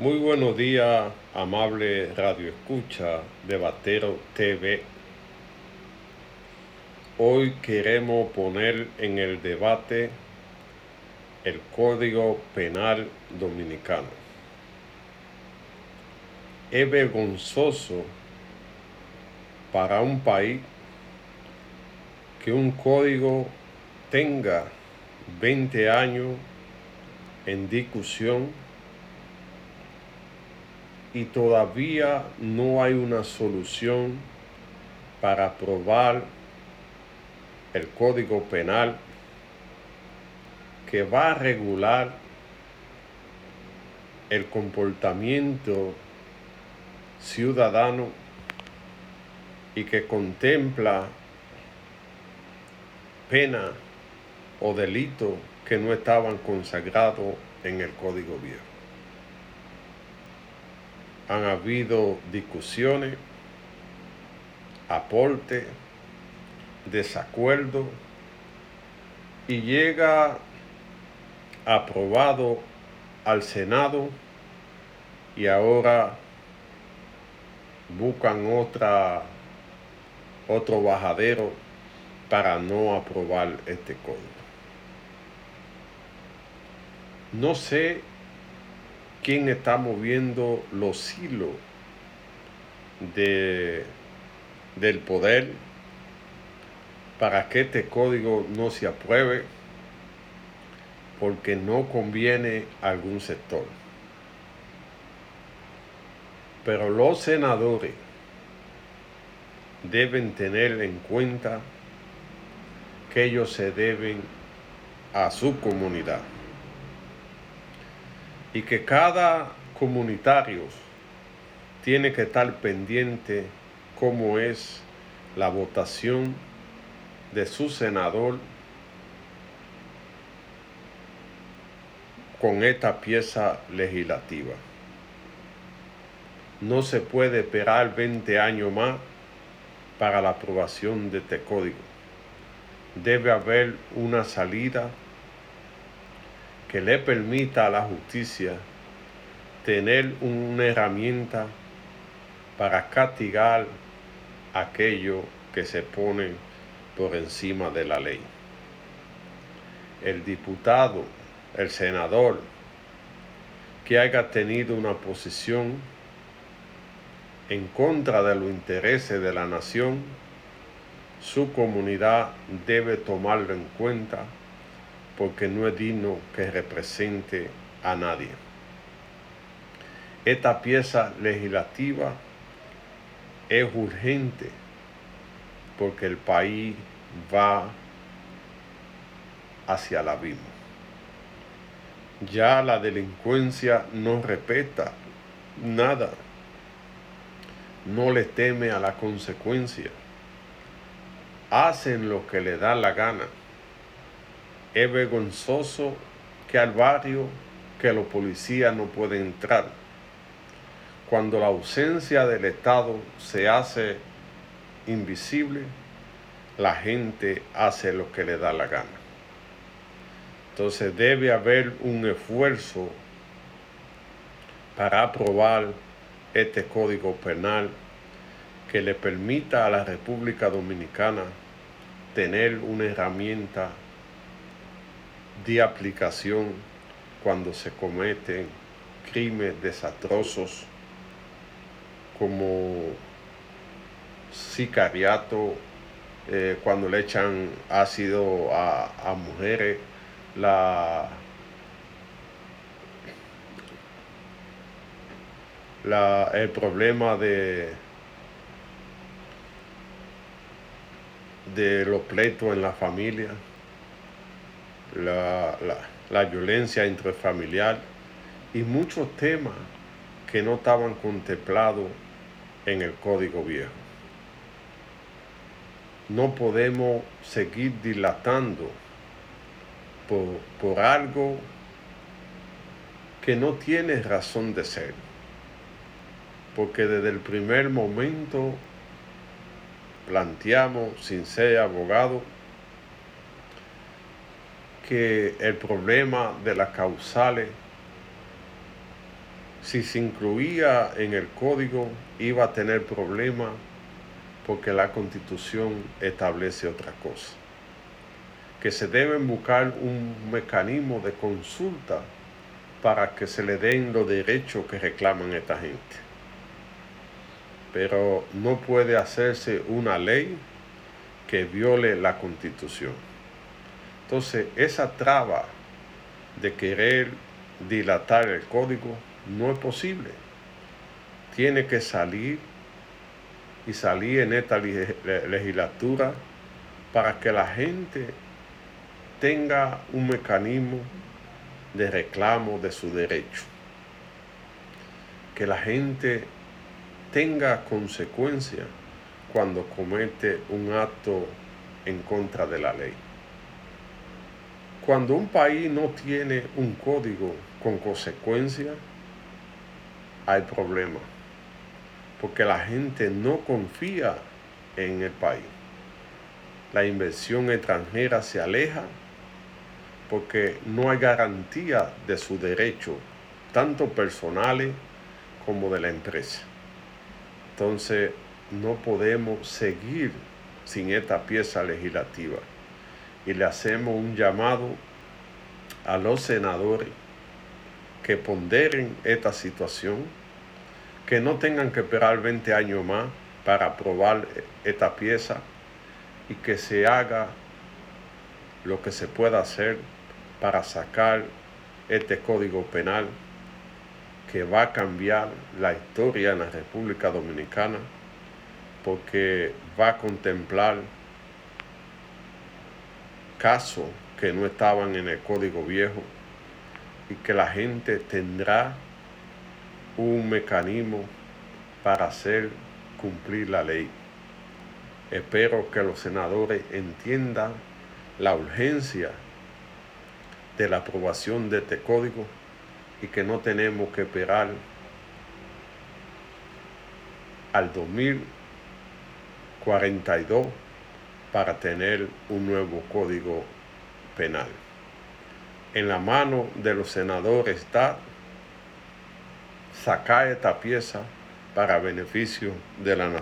Muy buenos días, amable Radio Escucha de Batero TV. Hoy queremos poner en el debate el Código Penal Dominicano. Es vergonzoso para un país que un código tenga 20 años en discusión y todavía no hay una solución para aprobar el Código Penal que va a regular el comportamiento ciudadano y que contempla pena o delito que no estaban consagrados en el Código Viejo han habido discusiones, aporte, desacuerdo y llega aprobado al Senado y ahora buscan otra otro bajadero para no aprobar este código. No sé quién está moviendo los hilos de, del poder para que este código no se apruebe porque no conviene a algún sector. Pero los senadores deben tener en cuenta que ellos se deben a su comunidad y que cada comunitario tiene que estar pendiente cómo es la votación de su senador con esta pieza legislativa. No se puede esperar 20 años más para la aprobación de este código. Debe haber una salida que le permita a la justicia tener una herramienta para castigar aquello que se pone por encima de la ley. El diputado, el senador, que haya tenido una posición en contra de los intereses de la nación, su comunidad debe tomarlo en cuenta porque no es digno que represente a nadie. Esta pieza legislativa es urgente porque el país va hacia el abismo. Ya la delincuencia no respeta nada, no le teme a la consecuencia, hacen lo que le da la gana es vergonzoso que al barrio que los policías no pueden entrar. Cuando la ausencia del Estado se hace invisible, la gente hace lo que le da la gana. Entonces debe haber un esfuerzo para aprobar este código penal que le permita a la República Dominicana tener una herramienta de aplicación cuando se cometen crímenes desastrosos como sicariato, eh, cuando le echan ácido a, mujeres, la, la, el problema de, de los pleitos en la familia la, la, violencia intrafamiliar y muchos temas que no estaban contemplados en el código viejo. No podemos seguir dilatando por, por algo que no tiene razón de ser. Porque desde el primer momento planteamos, sin ser abogado, que el problema de las causales si se incluía en el código iba a tener problemas porque la constitución establece otra cosa. Que se deben buscar un mecanismo de consulta para que se le den los derechos que reclaman esta gente. Pero no puede hacerse una ley que viole la constitución. Entonces, esa traba de querer dilatar el código no es posible. Tiene que salir y salir en esta legislatura para que la gente tenga un mecanismo de reclamo de su derecho. Que la gente tenga consecuencias cuando comete un acto en contra de la ley. Cuando un país no tiene un código con consecuencias, hay problemas, porque la gente no confía en el país. La inversión extranjera se aleja porque no hay garantía de su derecho, tanto personales como de la empresa. Entonces, no podemos seguir sin esta pieza legislativa. Y le hacemos un llamado a los senadores que ponderen esta situación, que no tengan que esperar 20 años más para aprobar esta pieza y que se haga lo que se pueda hacer para sacar este código penal que va a cambiar la historia en la República Dominicana porque va a contemplar casos que no estaban en el código viejo y que la gente tendrá un mecanismo para hacer cumplir la ley. Espero que los senadores entiendan la urgencia de la aprobación de este código y que no tenemos que esperar al 2042 para tener un nuevo código penal. En la mano de los senadores está sacar esta pieza para beneficio de la nación.